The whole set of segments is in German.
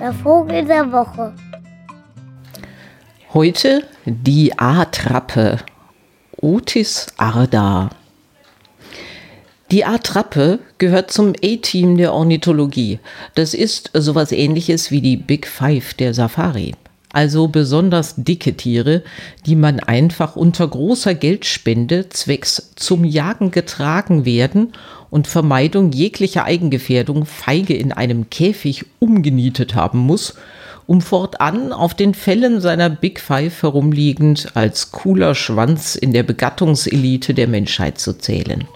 Der Vogel der Woche. Heute die A-Trappe. Otis Arda. Die A-Trappe gehört zum A-Team der Ornithologie. Das ist sowas ähnliches wie die Big Five der Safari. Also besonders dicke Tiere, die man einfach unter großer Geldspende zwecks zum Jagen getragen werden und Vermeidung jeglicher Eigengefährdung feige in einem Käfig umgenietet haben muss, um fortan auf den Fällen seiner Big Five herumliegend als cooler Schwanz in der Begattungselite der Menschheit zu zählen.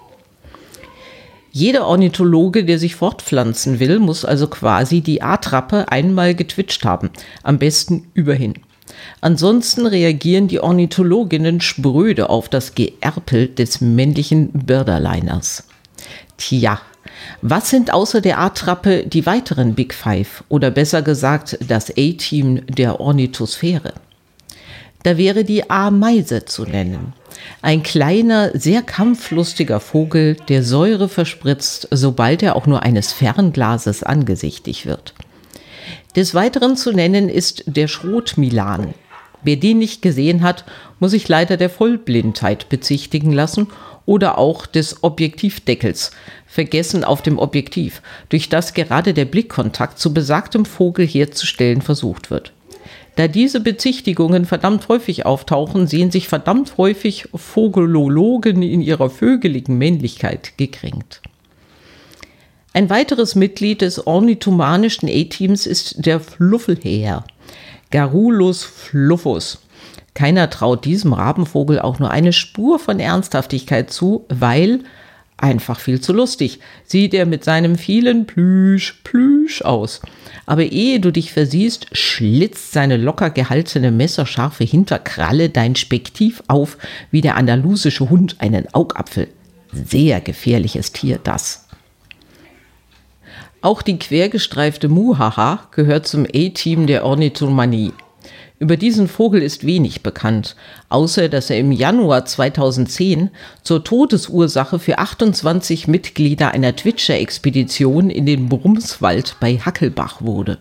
Jeder Ornithologe, der sich fortpflanzen will, muss also quasi die A-Trappe einmal getwitcht haben, am besten überhin. Ansonsten reagieren die Ornithologinnen spröde auf das Geerpel des männlichen Birderliners. Tja, was sind außer der A-Trappe die weiteren Big Five oder besser gesagt das A-Team der Ornithosphäre? Da wäre die Ameise zu nennen. Ein kleiner, sehr kampflustiger Vogel, der Säure verspritzt, sobald er auch nur eines Fernglases angesichtig wird. Des Weiteren zu nennen ist der Schrotmilan. Wer den nicht gesehen hat, muss sich leider der Vollblindheit bezichtigen lassen oder auch des Objektivdeckels, vergessen auf dem Objektiv, durch das gerade der Blickkontakt zu besagtem Vogel herzustellen versucht wird. Da diese Bezichtigungen verdammt häufig auftauchen, sehen sich verdammt häufig Vogelologen in ihrer vögeligen Männlichkeit gekränkt. Ein weiteres Mitglied des ornithomanischen A-Teams ist der Fluffelhäher, Garulus fluffus. Keiner traut diesem Rabenvogel auch nur eine Spur von Ernsthaftigkeit zu, weil einfach viel zu lustig sieht er mit seinem vielen Plüsch, Plüsch aus aber ehe du dich versiehst, schlitzt seine locker gehaltene messerscharfe Hinterkralle dein Spektiv auf wie der andalusische Hund einen Augapfel. Sehr gefährliches Tier das. Auch die quergestreifte Muhaha gehört zum A-Team der Ornithomanie. Über diesen Vogel ist wenig bekannt, außer dass er im Januar 2010 zur Todesursache für 28 Mitglieder einer Twitcher-Expedition in den Brumswald bei Hackelbach wurde.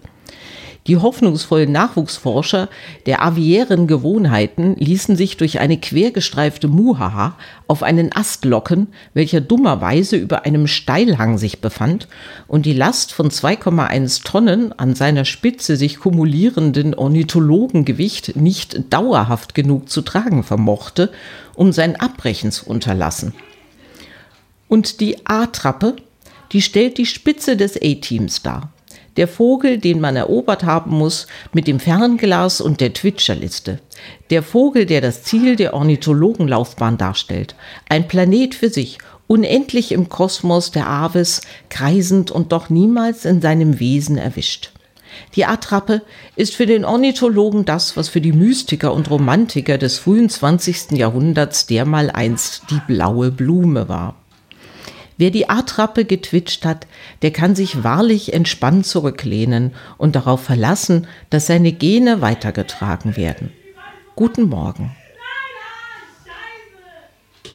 Die hoffnungsvollen Nachwuchsforscher der aviären Gewohnheiten ließen sich durch eine quergestreifte Muhaha auf einen Ast locken, welcher dummerweise über einem Steilhang sich befand und die Last von 2,1 Tonnen an seiner Spitze sich kumulierenden Ornithologengewicht nicht dauerhaft genug zu tragen vermochte, um sein Abbrechen zu unterlassen. Und die A-Trappe, die stellt die Spitze des A-Teams dar der Vogel, den man erobert haben muss, mit dem Fernglas und der Twitcherliste. Der Vogel, der das Ziel der Ornithologenlaufbahn darstellt. Ein Planet für sich, unendlich im Kosmos der Aves, kreisend und doch niemals in seinem Wesen erwischt. Die Attrappe ist für den Ornithologen das, was für die Mystiker und Romantiker des frühen 20. Jahrhunderts dermaleinst die blaue Blume war. Wer die A-Trappe getwitscht hat, der kann sich wahrlich entspannt zurücklehnen und darauf verlassen, dass seine Gene weitergetragen werden. Guten Morgen.